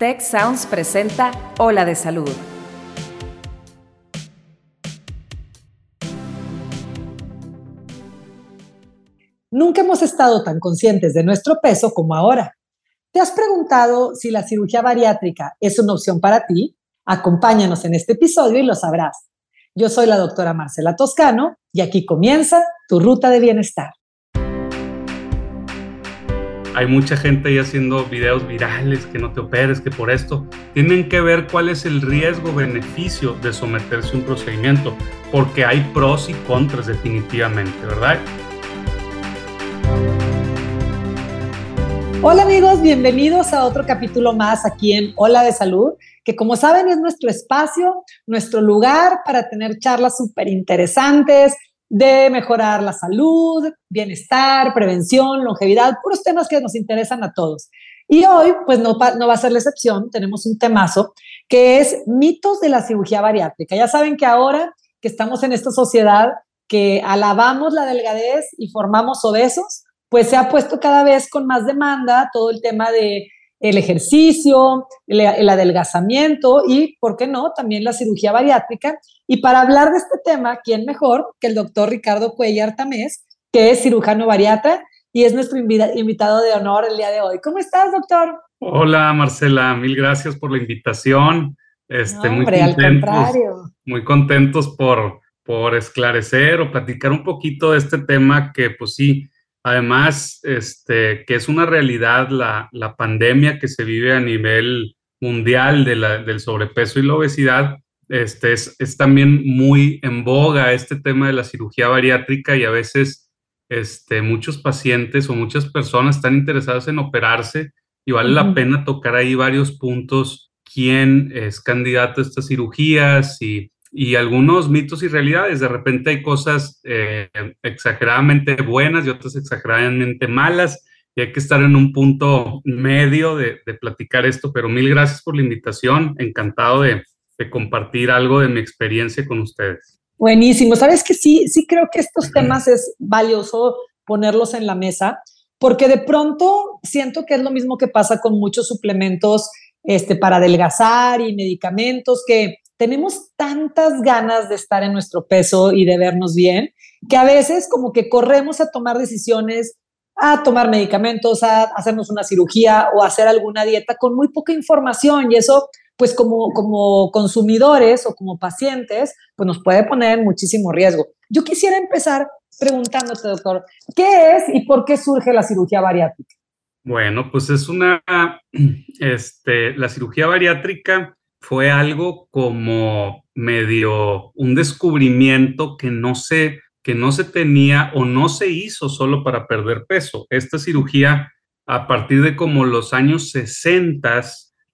Tech Sounds presenta Ola de Salud. Nunca hemos estado tan conscientes de nuestro peso como ahora. ¿Te has preguntado si la cirugía bariátrica es una opción para ti? Acompáñanos en este episodio y lo sabrás. Yo soy la doctora Marcela Toscano y aquí comienza tu ruta de bienestar hay mucha gente ahí haciendo videos virales, que no te operes, que por esto. Tienen que ver cuál es el riesgo-beneficio de someterse a un procedimiento, porque hay pros y contras definitivamente, ¿verdad? Hola amigos, bienvenidos a otro capítulo más aquí en Hola de Salud, que como saben es nuestro espacio, nuestro lugar para tener charlas súper interesantes, de mejorar la salud, bienestar, prevención, longevidad, puros temas que nos interesan a todos. Y hoy, pues no, no va a ser la excepción, tenemos un temazo que es mitos de la cirugía bariátrica. Ya saben que ahora que estamos en esta sociedad que alabamos la delgadez y formamos obesos, pues se ha puesto cada vez con más demanda todo el tema de el ejercicio, el, adelgazamiento y, ¿por qué no?, también la cirugía bariátrica. Y para hablar de este tema, ¿quién mejor que el doctor Ricardo Cuellar Tamés, que es cirujano bariatra y es nuestro invitado de honor el día de hoy? ¿Cómo estás, doctor? Hola, Marcela, mil gracias por la invitación. Este, muy contentos, al contrario. Muy contentos por, por esclarecer o platicar un poquito de este tema que, pues sí, Además, este, que es una realidad la, pandemia que se vive a nivel mundial de del sobrepeso y la obesidad, este, es, también muy en boga este tema de la cirugía bariátrica y a veces este, muchos pacientes o muchas personas están interesadas en operarse y vale la pena tocar ahí varios puntos, quién es candidato a estas cirugías y y algunos mitos y realidades. De repente hay cosas eh, exageradamente buenas y otras exageradamente malas y hay que estar en un punto medio de, platicar esto, pero mil gracias por la invitación. Encantado de, de, compartir algo de mi experiencia con ustedes. Buenísimo. Sabes que sí, sí creo que estos temas es valioso ponerlos en la mesa porque de pronto siento que es lo mismo que pasa con muchos suplementos este, para adelgazar y medicamentos que tenemos tantas ganas de estar en nuestro peso y de vernos bien, que a veces como que corremos a tomar decisiones, a tomar medicamentos, a hacernos una cirugía o hacer alguna dieta con muy poca información y eso pues como, como consumidores o como pacientes pues nos puede poner en muchísimo riesgo. Yo quisiera empezar preguntándote, doctor, ¿qué es y por qué surge la cirugía bariátrica? Bueno, pues es una, este, la cirugía bariátrica fue algo como medio un descubrimiento que no se, que no se tenía o no se hizo solo para perder peso. Esta cirugía, a partir de como los años 60,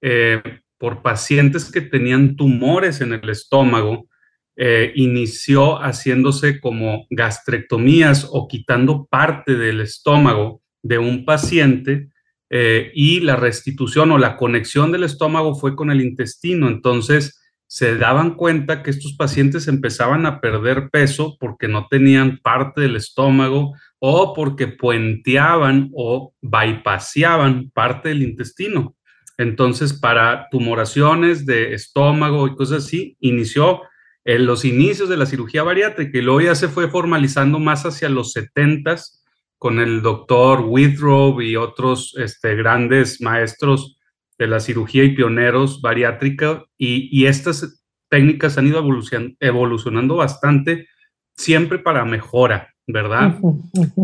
eh, por pacientes que tenían tumores en el estómago, eh, inició haciéndose como gastrectomías o quitando parte del estómago de un paciente eh, y la restitución o la conexión del estómago fue con el intestino. Entonces se daban cuenta que estos pacientes empezaban a perder peso porque no tenían parte del estómago o porque puenteaban o bypaseaban parte del intestino. Entonces, para tumoraciones de estómago y cosas así, inició en los inicios de la cirugía bariátrica y luego ya se fue formalizando más hacia los 70s con el doctor Withrow y otros este, grandes maestros de la cirugía y pioneros bariátrica, y, estas técnicas han ido evolucionando bastante, siempre para mejora, ¿verdad?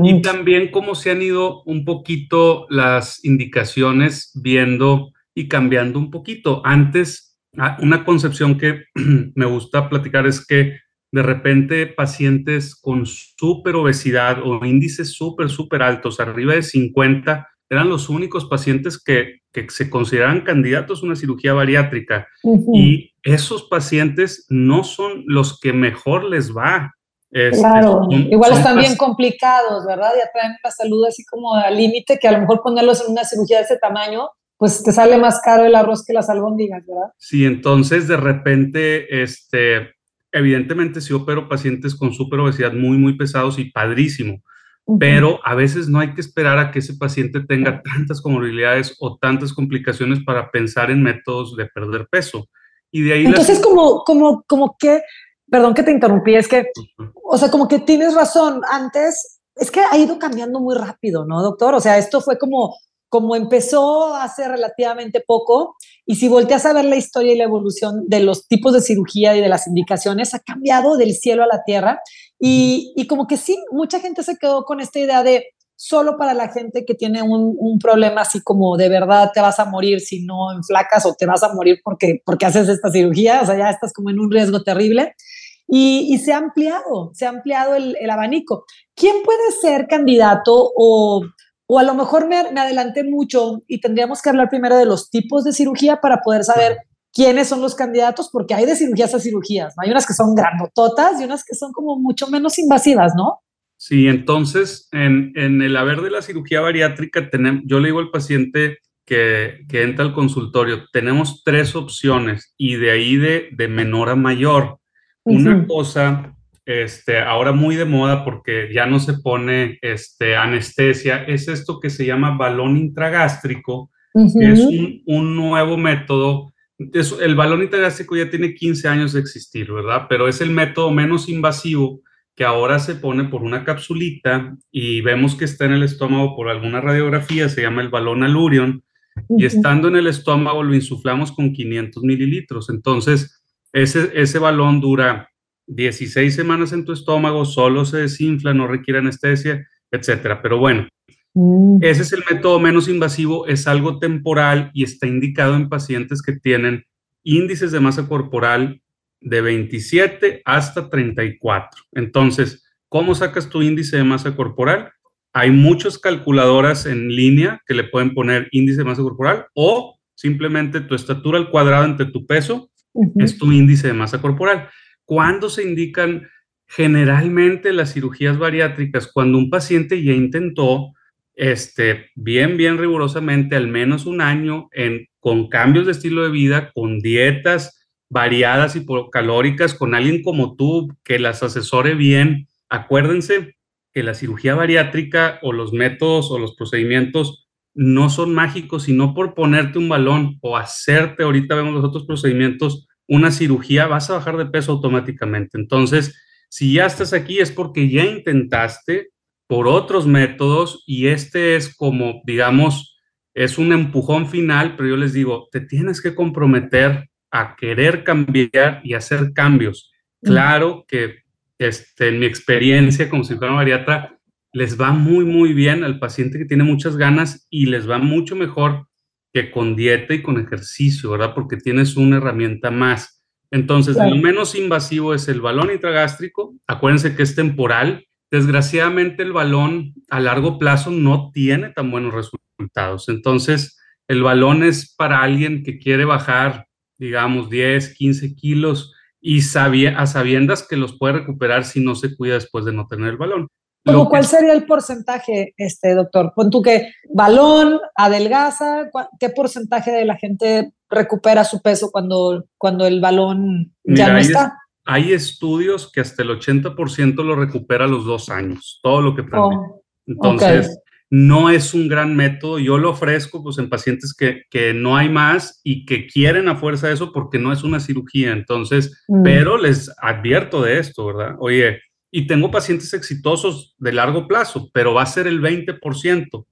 Y también cómo se han ido un poquito las indicaciones viendo y cambiando un poquito. Antes, una concepción que me gusta platicar es que de repente pacientes con súper obesidad o índices súper, súper altos, arriba de 50, eran los únicos pacientes que, se consideraban candidatos a una cirugía bariátrica. Y esos pacientes no son los que mejor les va. Este, claro, igual están bien complicados, ¿verdad? Ya traen la salud así como al límite, que a lo mejor ponerlos en una cirugía de ese tamaño, pues te sale más caro el arroz que las albóndigas, ¿verdad? Sí, entonces de repente, este, evidentemente sí opero pacientes con super obesidad muy, muy pesados y padrísimo, pero a veces no hay que esperar a que ese paciente tenga tantas comorbilidades o tantas complicaciones para pensar en métodos de perder peso. Y de ahí Entonces, como, como, como que, perdón que te interrumpí, es que, o sea, como que tienes razón, antes, es que ha ido cambiando muy rápido, ¿no, doctor? O sea, esto fue como, como empezó hace relativamente poco, y si volteas a ver la historia y la evolución de los tipos de cirugía y de las indicaciones, ha cambiado del cielo a la tierra. Y, y como que sí, mucha gente se quedó con esta idea de solo para la gente que tiene un, un, problema así como de verdad te vas a morir si no enflacas o te vas a morir porque, porque haces esta cirugía, o sea, ya estás como en un riesgo terrible. Y, y se ha ampliado, se ha ampliado el, el, abanico. ¿Quién puede ser candidato o, o a lo mejor me, me adelanté mucho y tendríamos que hablar primero de los tipos de cirugía para poder saber quiénes son los candidatos, porque hay de cirugías a cirugías, ¿no? Hay unas que son grandototas y unas que son como mucho menos invasivas, ¿no? Sí, entonces en, en el haber de la cirugía bariátrica, tenemos, yo le digo al paciente que, que, entra al consultorio, tenemos tres opciones y de ahí de, de menor a mayor. Uh -huh. Una cosa, este, ahora muy de moda porque ya no se pone este, anestesia, es esto que se llama balón intragástrico, uh -huh. que es un, un nuevo método el balón intragástrico ya tiene 15 años de existir, ¿verdad? Pero es el método menos invasivo que ahora se pone por una capsulita y vemos que está en el estómago por alguna radiografía, se llama el balón alurion, uh -huh. y estando en el estómago lo insuflamos con 500 mililitros. Entonces, ese, ese balón dura 16 semanas en tu estómago, solo se desinfla, no requiere anestesia, etcétera. Pero bueno, Mm. Ese es el método menos invasivo, es algo temporal y está indicado en pacientes que tienen índices de masa corporal de 27 hasta 34. Entonces, ¿cómo sacas tu índice de masa corporal? Hay muchas calculadoras en línea que le pueden poner índice de masa corporal o simplemente tu estatura al cuadrado entre tu peso uh -huh. es tu índice de masa corporal. ¿Cuándo se indican generalmente las cirugías bariátricas? Cuando un paciente ya intentó este, bien, bien rigurosamente, al menos un año, en, con cambios de estilo de vida, con dietas variadas y calóricas, con alguien como tú que las asesore bien. Acuérdense que la cirugía bariátrica o los métodos o los procedimientos no son mágicos, sino por ponerte un balón o hacerte, ahorita vemos los otros procedimientos, una cirugía, vas a bajar de peso automáticamente. Entonces, si ya estás aquí es porque ya intentaste por otros métodos y este es como, digamos, es un empujón final, pero yo les digo, te tienes que comprometer a querer cambiar y hacer cambios. Claro que este, en mi experiencia como cirujano bariatra, les va muy, muy bien al paciente que tiene muchas ganas y les va mucho mejor que con dieta y con ejercicio, ¿verdad? Porque tienes una herramienta más. Entonces, claro. lo menos invasivo es el balón intragástrico. Acuérdense que es temporal. Desgraciadamente, el balón a largo plazo no tiene tan buenos resultados. Entonces, el balón es para alguien que quiere bajar, digamos, 10, 15 kilos y sabia, a sabiendas que los puede recuperar si no se cuida después de no tener el balón. ¿Cómo cuál sería el porcentaje, este doctor? Pon tú que balón, adelgaza, ¿qué porcentaje de la gente recupera su peso cuando, cuando el balón ya Mira, no está? Es, hay estudios que hasta el 80% lo recupera a los dos años, todo lo que prende. Oh, Entonces, okay. no es un gran método. Yo lo ofrezco pues, en pacientes que, que, no hay más y que quieren a fuerza eso porque no es una cirugía. Entonces, mm. pero les advierto de esto, ¿verdad? Oye, y tengo pacientes exitosos de largo plazo, pero va a ser el 20%.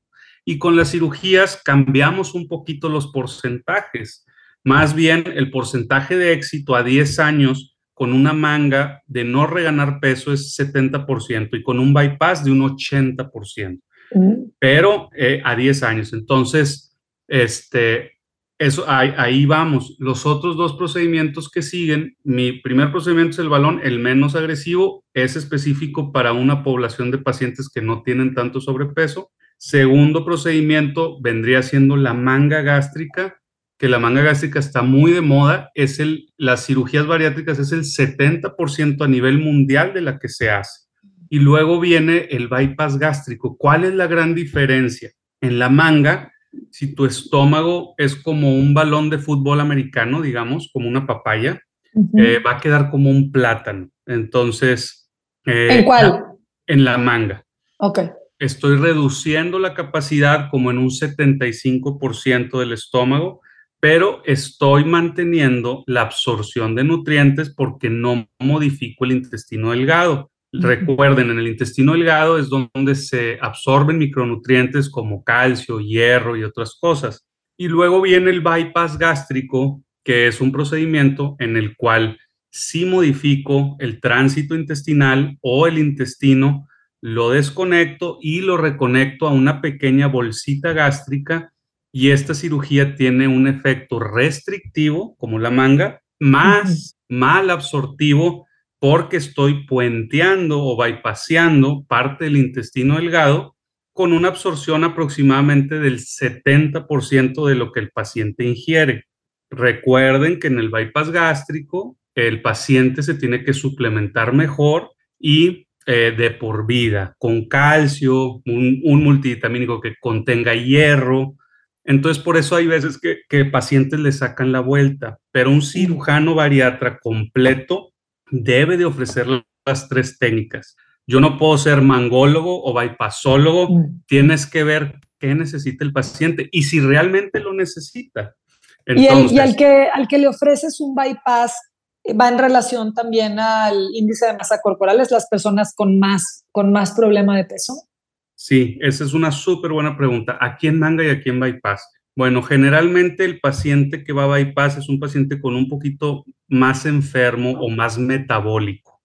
Y con las cirugías cambiamos un poquito los porcentajes. Más bien, el porcentaje de éxito a 10 años con una manga de no reganar peso es 70% y con un bypass de un 80%. Mm. Pero eh, a 10 años. Entonces, este, eso, ahí, vamos. Los otros dos procedimientos que siguen, mi primer procedimiento es el balón, el menos agresivo, es específico para una población de pacientes que no tienen tanto sobrepeso. Segundo procedimiento vendría siendo la manga gástrica, que la manga gástrica está muy de moda, es el, las cirugías bariátricas es el 70% a nivel mundial de la que se hace. Y luego viene el bypass gástrico. ¿Cuál es la gran diferencia? En la manga, si tu estómago es como un balón de fútbol americano, digamos, como una papaya, uh -huh. eh, va a quedar como un plátano. Entonces... Eh, ¿En cuál? En la manga. Ok. estoy reduciendo la capacidad como en un 75% del estómago, pero estoy manteniendo la absorción de nutrientes porque no modifico el intestino delgado. Recuerden, en el intestino delgado es donde se absorben micronutrientes como calcio, hierro y otras cosas. Y luego viene el bypass gástrico, que es un procedimiento en el cual sí modifico el tránsito intestinal o el intestino lo desconecto y lo reconecto a una pequeña bolsita gástrica y esta cirugía tiene un efecto restrictivo, como la manga, más mal absortivo porque estoy puenteando o bypaseando parte del intestino delgado con una absorción aproximadamente del 70% de lo que el paciente ingiere. Recuerden que en el bypass gástrico el paciente se tiene que suplementar mejor y eh, de por vida, con calcio, un, multivitamínico que contenga hierro. Entonces, por eso hay veces que, que pacientes le sacan la vuelta, pero un cirujano bariatra completo debe de ofrecer las tres técnicas. Yo no puedo ser mangólogo o bypassólogo, tienes que ver qué necesita el paciente y si realmente lo necesita. y, y al, que, al que le ofreces un bypass, va en relación también al índice de masa corporal, es las personas con más, con más problema de peso? Sí, esa es una súper buena pregunta. ¿A quién manga y a quién bypass? Bueno, generalmente el paciente que va a bypass es un paciente con un poquito más enfermo o más metabólico.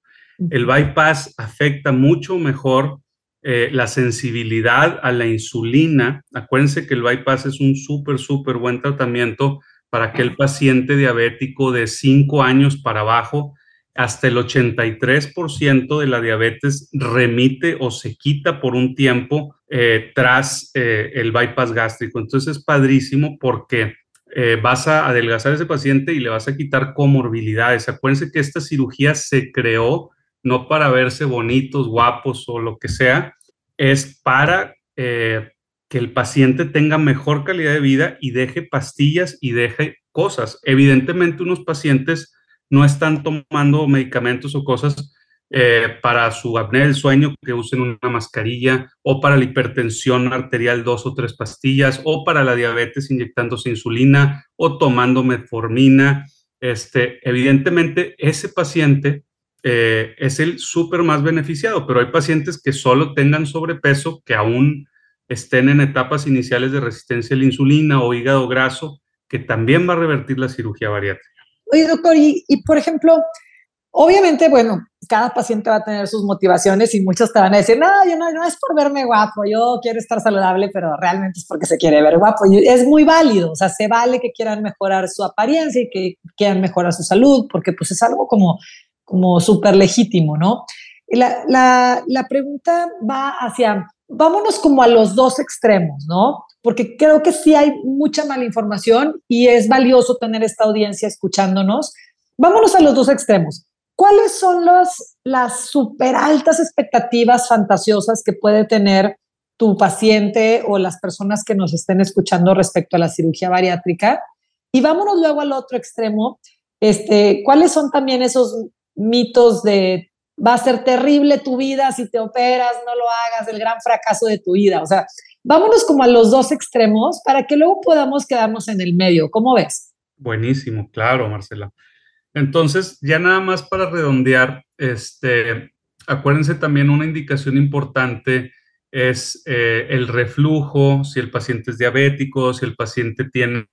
El bypass afecta mucho mejor eh, la sensibilidad a la insulina. Acuérdense que el bypass es un súper, súper buen tratamiento para aquel paciente diabético de 5 años para abajo, hasta el 83% de la diabetes remite o se quita por un tiempo eh, tras eh, el bypass gástrico. Entonces es padrísimo porque eh, vas a adelgazar a ese paciente y le vas a quitar comorbilidades. Acuérdense que esta cirugía se creó no para verse bonitos, guapos o lo que sea, es para que el paciente tenga mejor calidad de vida y deje pastillas y deje cosas. Evidentemente, unos pacientes no están tomando medicamentos o cosas eh, para su apnea del sueño, que usen una mascarilla, o para la hipertensión arterial, dos o tres pastillas, o para la diabetes inyectándose insulina o tomando metformina. Este, evidentemente, ese paciente eh, es el súper más beneficiado, pero hay pacientes que solo tengan sobrepeso, que aún estén en etapas iniciales de resistencia a la insulina o hígado graso, que también va a revertir la cirugía bariátrica. Oye, doctor, y, por ejemplo, obviamente, bueno, cada paciente va a tener sus motivaciones y muchos te van a decir, no, yo no, no es por verme guapo, yo quiero estar saludable, pero realmente es porque se quiere ver guapo. Y es muy válido, o sea, se vale que quieran mejorar su apariencia y que quieran mejorar su salud, porque pues es algo como, como súper legítimo, ¿no? Y la, la, la pregunta va hacia vámonos como a los dos extremos, ¿no? Porque creo que sí hay mucha mala información y es valioso tener esta audiencia escuchándonos. Vámonos a los dos extremos. ¿Cuáles son los, las súper altas expectativas fantasiosas que puede tener tu paciente o las personas que nos estén escuchando respecto a la cirugía bariátrica? Y vámonos luego al otro extremo. Este, ¿Cuáles son también esos mitos de va a ser terrible tu vida si te operas, no lo hagas, el gran fracaso de tu vida. O sea, vámonos como a los dos extremos para que luego podamos quedarnos en el medio. ¿Cómo ves? Buenísimo, claro, Marcela. Entonces, ya nada más para redondear, este, acuérdense también una indicación importante es eh, el reflujo, si el paciente es diabético, si el paciente tiene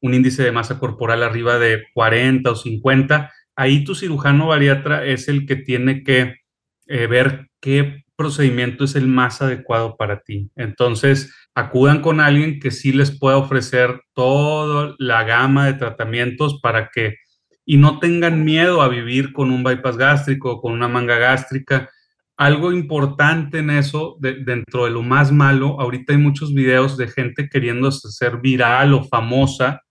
un índice de masa corporal arriba de 40 o 50, ahí tu cirujano bariatra es el que tiene que eh, ver qué procedimiento es el más adecuado para ti. Entonces, acudan con alguien que sí les pueda ofrecer toda la gama de tratamientos para que, y no tengan miedo a vivir con un bypass gástrico con una manga gástrica. Algo importante en eso, dentro de lo más malo, ahorita hay muchos videos de gente queriendo ser viral o famosa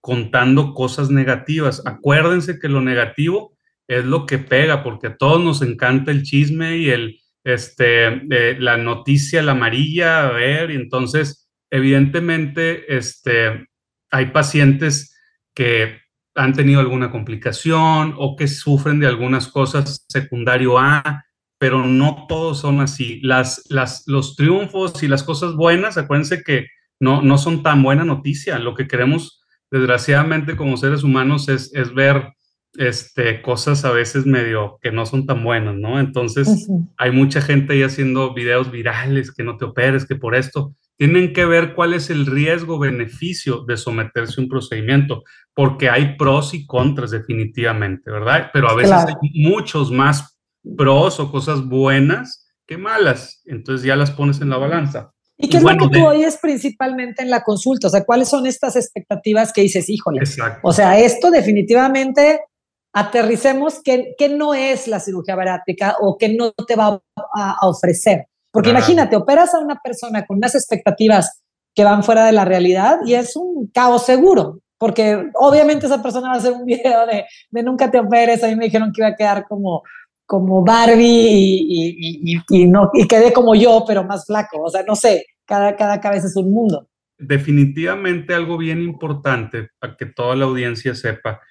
contando cosas negativas. Acuérdense que lo negativo es lo que pega, porque a todos nos encanta el chisme y el, este, eh, la noticia, la amarilla, a ver, y entonces, evidentemente, este, hay pacientes que han tenido alguna complicación o que sufren de algunas cosas secundario A, pero no todos son así. Las, las, los triunfos y las cosas buenas, acuérdense que no, no son tan buena noticia. Lo que queremos, desgraciadamente, como seres humanos es, es ver este, cosas a veces medio que no son tan buenas, ¿no? Entonces, hay mucha gente ahí haciendo videos virales, que no te operes, que por esto. Tienen que ver cuál es el riesgo-beneficio de someterse a un procedimiento, porque hay pros y contras definitivamente, ¿verdad? Pero a veces hay muchos más pros o cosas buenas que malas, entonces ya las pones en la balanza. ¿Y qué es lo que tú oyes principalmente en la consulta? O sea, ¿cuáles son estas expectativas que dices, híjole? Exacto. O sea, esto definitivamente aterricemos qué, no es la cirugía bariátrica o qué no te va a, ofrecer. Porque imagínate, operas a una persona con unas expectativas que van fuera de la realidad y es un caos seguro, porque obviamente esa persona va a hacer un video de, de nunca te operes, a mí me dijeron que iba a quedar como, como Barbie y, y, no, y quedé como yo, pero más flaco, o sea, no sé, cada, cada cabeza es un mundo. Definitivamente algo bien importante para que toda la audiencia sepa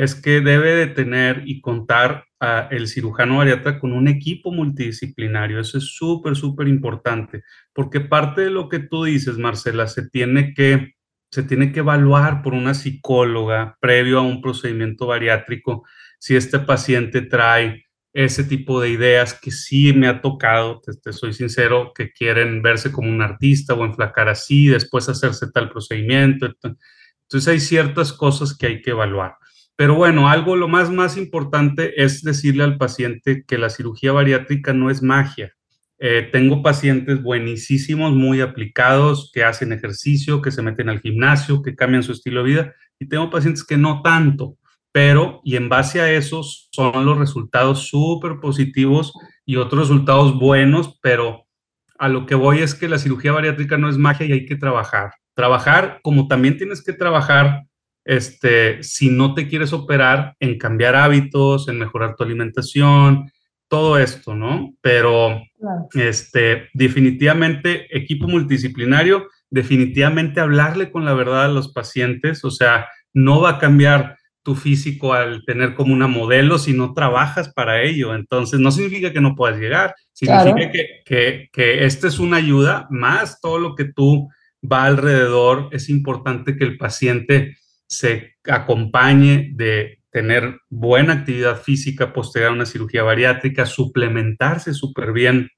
es que debe de tener y contar a el cirujano bariatra con un equipo multidisciplinario. Eso es súper, súper importante, porque parte de lo que tú dices, Marcela, se tiene que se tiene que evaluar por una psicóloga previo a un procedimiento bariátrico si este paciente trae ese tipo de ideas que sí me ha tocado, te, soy sincero, que quieren verse como un artista o enflacar así, después hacerse tal procedimiento. Entonces hay ciertas cosas que hay que evaluar. Pero bueno, algo lo más, más importante es decirle al paciente que la cirugía bariátrica no es magia. Eh, tengo pacientes buenísimos, muy aplicados, que hacen ejercicio, que se meten al gimnasio, que cambian su estilo de vida, y tengo pacientes que no tanto, pero y en base a eso son los resultados súper positivos y otros resultados buenos, pero a lo que voy es que la cirugía bariátrica no es magia y hay que trabajar. Trabajar como también tienes que trabajar este, si no te quieres operar, en cambiar hábitos, en mejorar tu alimentación, todo esto, ¿no? Pero este, definitivamente equipo multidisciplinario, definitivamente hablarle con la verdad a los pacientes, o sea, no va a cambiar tu físico al tener como una modelo si no trabajas para ello. Entonces, no significa que no puedas llegar, significa que, que, que esta es una ayuda, más todo lo que tú va alrededor, es importante que el paciente se acompañe de tener buena actividad física posterior a una cirugía bariátrica, suplementarse súper bien,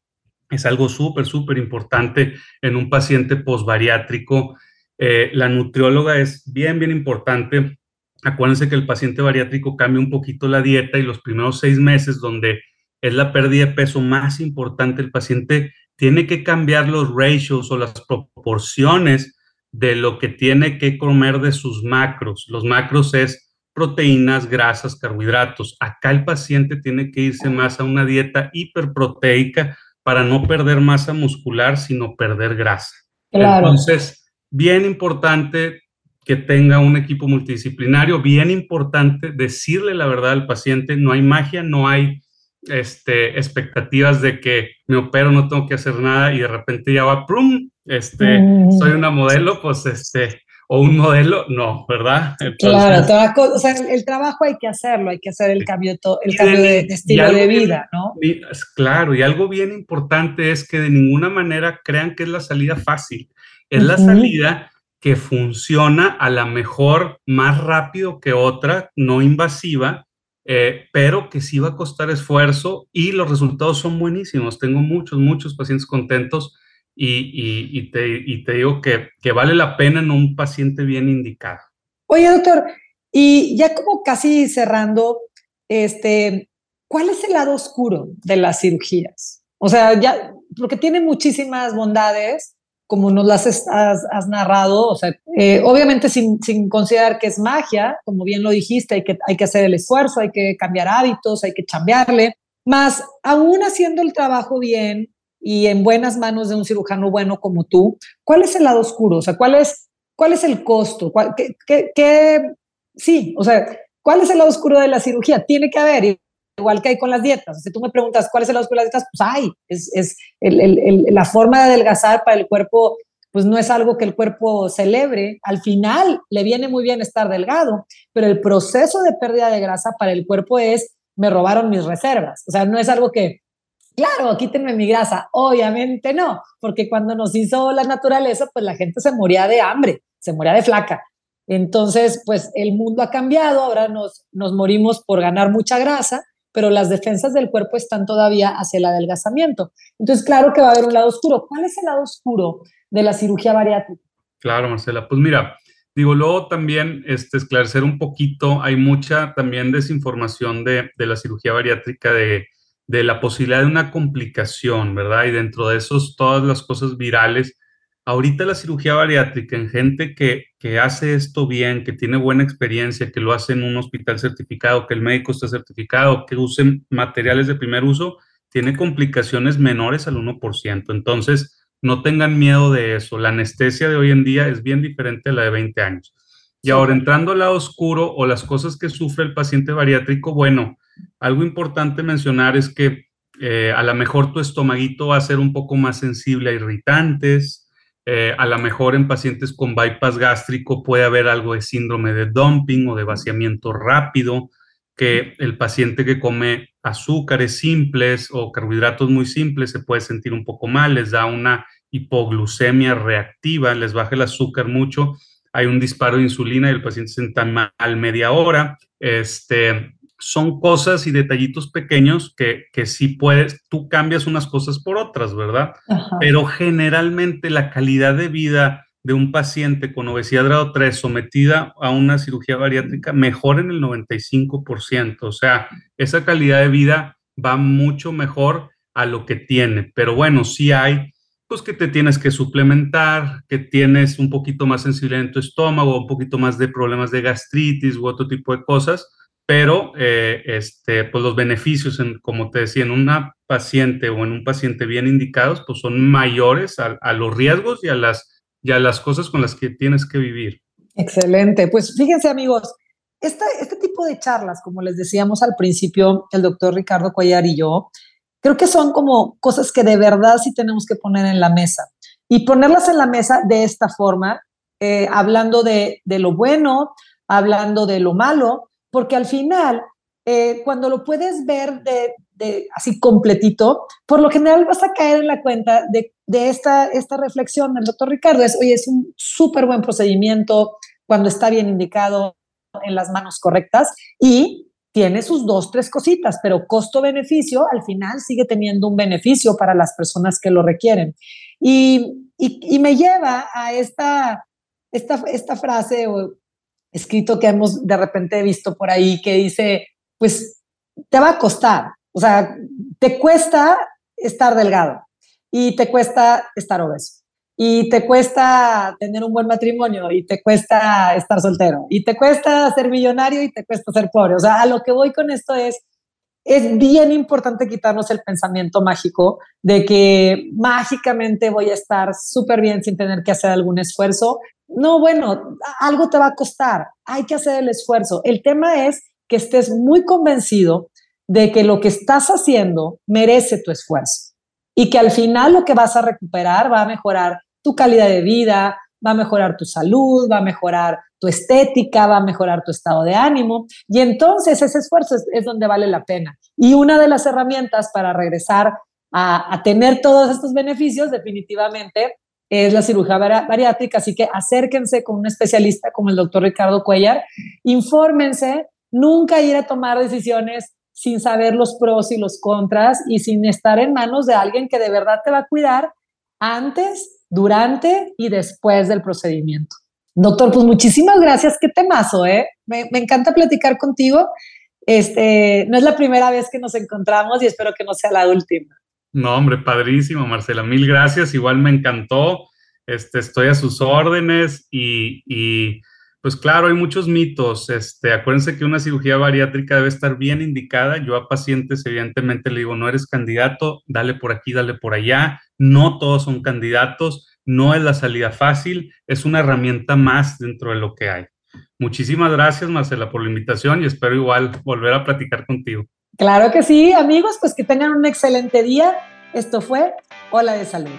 es algo súper, súper importante en un paciente posbariátrico. Eh, la nutrióloga es bien, bien importante. Acuérdense que el paciente bariátrico cambia un poquito la dieta y los primeros seis meses, donde es la pérdida de peso más importante, el paciente tiene que cambiar los ratios o las proporciones de lo que tiene que comer de sus macros. Los macros es proteínas, grasas, carbohidratos. Acá el paciente tiene que irse más a una dieta hiperproteica para no perder masa muscular, sino perder grasa. Entonces, bien importante que tenga un equipo multidisciplinario, bien importante decirle la verdad al paciente, no hay magia, no hay este, expectativas de que me opero, no tengo que hacer nada y de repente ya va, ¡prum! Este, mm. soy una modelo, pues este, o un modelo, no, ¿verdad? claro, o sea, el trabajo hay que hacerlo, hay que hacer el cambio, el cambio de, estilo de vida, ¿no? claro, y algo bien importante es que de ninguna manera crean que es la salida fácil, es la salida que funciona a la mejor más rápido que otra, no invasiva, eh, pero que sí va a costar esfuerzo y los resultados son buenísimos. Tengo muchos, muchos pacientes contentos y, te, digo que, que, vale la pena en un paciente bien indicado. Oye, doctor, y ya como casi cerrando, este, ¿cuál es el lado oscuro de las cirugías? O sea, ya, porque tiene muchísimas bondades, como nos las has, narrado, o sea, eh, obviamente sin, considerar que es magia, como bien lo dijiste, hay que, hay que hacer el esfuerzo, hay que cambiar hábitos, hay que chambearle, más aún haciendo el trabajo bien y en buenas manos de un cirujano bueno como tú, ¿cuál es el lado oscuro? O sea, ¿cuál es, cuál es el costo? qué, sí, o sea, ¿cuál es el lado oscuro de la cirugía? Tiene que haber, igual que hay con las dietas. Si tú me preguntas cuál es el de las dietas, pues hay, es, es el, el, la forma de adelgazar para el cuerpo, pues no es algo que el cuerpo celebre. Al final le viene muy bien estar delgado, pero el proceso de pérdida de grasa para el cuerpo es, me robaron mis reservas. O sea, no es algo que Claro, quítenme mi grasa. Obviamente no, porque cuando nos hizo la naturaleza, pues la gente se moría de hambre, se moría de flaca. Entonces, pues el mundo ha cambiado, ahora nos, nos morimos por ganar mucha grasa, pero las defensas del cuerpo están todavía hacia el adelgazamiento. Entonces, claro que va a haber un lado oscuro. ¿Cuál es el lado oscuro de la cirugía bariátrica? Claro, Marcela. Pues mira, digo, luego también este, esclarecer un poquito, hay mucha también desinformación de, de la cirugía bariátrica de, de la posibilidad de una complicación, ¿verdad? Y dentro de esos, todas las cosas virales Ahorita la cirugía bariátrica en gente que, que, hace esto bien, que tiene buena experiencia, que lo hace en un hospital certificado, que el médico está certificado, que usen materiales de primer uso, tiene complicaciones menores al 1%. Entonces, no tengan miedo de eso. La anestesia de hoy en día es bien diferente a la de 20 años. Y ahora entrando al lado oscuro o las cosas que sufre el paciente bariátrico, bueno, algo importante mencionar es que eh, a lo mejor tu estomaguito va a ser un poco más sensible a irritantes, eh, a lo mejor en pacientes con bypass gástrico puede haber algo de síndrome de dumping o de vaciamiento rápido, que el paciente que come azúcares simples o carbohidratos muy simples se puede sentir un poco mal, les da una hipoglucemia reactiva, les baja el azúcar mucho, hay un disparo de insulina y el paciente se sienta mal media hora. Este, son cosas y detallitos pequeños que, que sí puedes, tú cambias unas cosas por otras, ¿verdad? Pero generalmente la calidad de vida de un paciente con obesidad grado 3 sometida a una cirugía bariátrica mejora en el 95%. O sea, esa calidad de vida va mucho mejor a lo que tiene. Pero bueno, sí hay, pues que te tienes que suplementar, que tienes un poquito más sensibilidad en tu estómago, un poquito más de problemas de gastritis u otro tipo de cosas pero eh, este, pues los beneficios, en, como te decía, en una paciente o en un paciente bien indicados, pues son mayores a, los riesgos y a, las, y las cosas con las que tienes que vivir. Excelente. Pues fíjense amigos, este, este tipo de charlas, como les decíamos al principio, el doctor Ricardo Cuellar y yo, creo que son como cosas que de verdad sí tenemos que poner en la mesa. Y ponerlas en la mesa de esta forma, eh, hablando de, de lo bueno, hablando de lo malo, porque al final, eh, cuando lo puedes ver de, así completito, por lo general vas a caer en la cuenta de, esta, esta reflexión del doctor Ricardo. Es, oye, es un súper buen procedimiento cuando está bien indicado en las manos correctas y tiene sus dos, tres cositas, pero costo-beneficio al final sigue teniendo un beneficio para las personas que lo requieren. Y, y, me lleva a esta, esta, esta frase escrito que hemos de repente visto por ahí que dice, pues te va a costar, o sea, te cuesta estar delgado y te cuesta estar obeso y te cuesta tener un buen matrimonio y te cuesta estar soltero y te cuesta ser millonario y te cuesta ser pobre. O sea, a lo que voy con esto es, es bien importante quitarnos el pensamiento mágico de que mágicamente voy a estar súper bien sin tener que hacer algún esfuerzo no, bueno, algo te va a costar, hay que hacer el esfuerzo. El tema es que estés muy convencido de que lo que estás haciendo merece tu esfuerzo y que al final lo que vas a recuperar va a mejorar tu calidad de vida, va a mejorar tu salud, va a mejorar tu estética, va a mejorar tu estado de ánimo y entonces ese esfuerzo es, donde vale la pena. Y una de las herramientas para regresar a, a tener todos estos beneficios definitivamente es la cirugía bariátrica, así que acérquense con un especialista como el doctor Ricardo Cuellar, infórmense, nunca ir a tomar decisiones sin saber los pros y los contras y sin estar en manos de alguien que de verdad te va a cuidar antes, durante y después del procedimiento. Doctor, pues muchísimas gracias, qué temazo, ¿eh? Me, me encanta platicar contigo. Este, no es la primera vez que nos encontramos y espero que no sea la última. No, hombre, padrísimo, Marcela. Mil gracias. Igual me encantó. Este, estoy a sus órdenes y, pues claro, hay muchos mitos. Este, acuérdense que una cirugía bariátrica debe estar bien indicada. Yo a pacientes evidentemente le digo, no eres candidato, dale por aquí, dale por allá. No todos son candidatos, no es la salida fácil, es una herramienta más dentro de lo que hay. Muchísimas gracias, Marcela, por la invitación y espero igual volver a platicar contigo. Claro que sí, amigos, pues que tengan un excelente día. Esto fue Hola de Salud.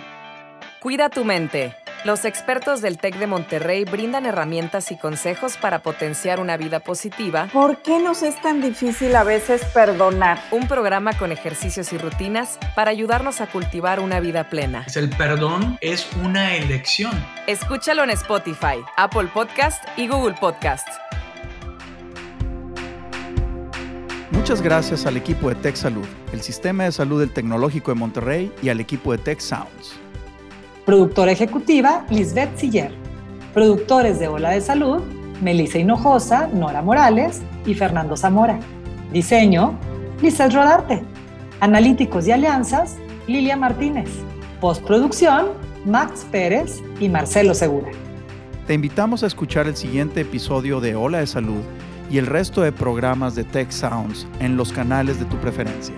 Cuida tu mente. Los expertos del TEC de Monterrey brindan herramientas y consejos para potenciar una vida positiva. ¿Por qué nos es tan difícil a veces perdonar? Un programa con ejercicios y rutinas para ayudarnos a cultivar una vida plena. El perdón es una elección. Escúchalo en Spotify, Apple Podcast y Google Podcast. Muchas gracias al equipo de Tech Salud, el Sistema de Salud del Tecnológico de Monterrey y al equipo de Tech Sounds. Productora ejecutiva, Lisbeth Siller. Productores de Ola de Salud, Melissa Hinojosa, Nora Morales y Fernando Zamora. Diseño, Lizeth Rodarte. Analíticos y alianzas, Lilia Martínez. Postproducción, Max Pérez y Marcelo Segura. Te invitamos a escuchar el siguiente episodio de Ola de Salud y el resto de programas de Tech Sounds en los canales de tu preferencia.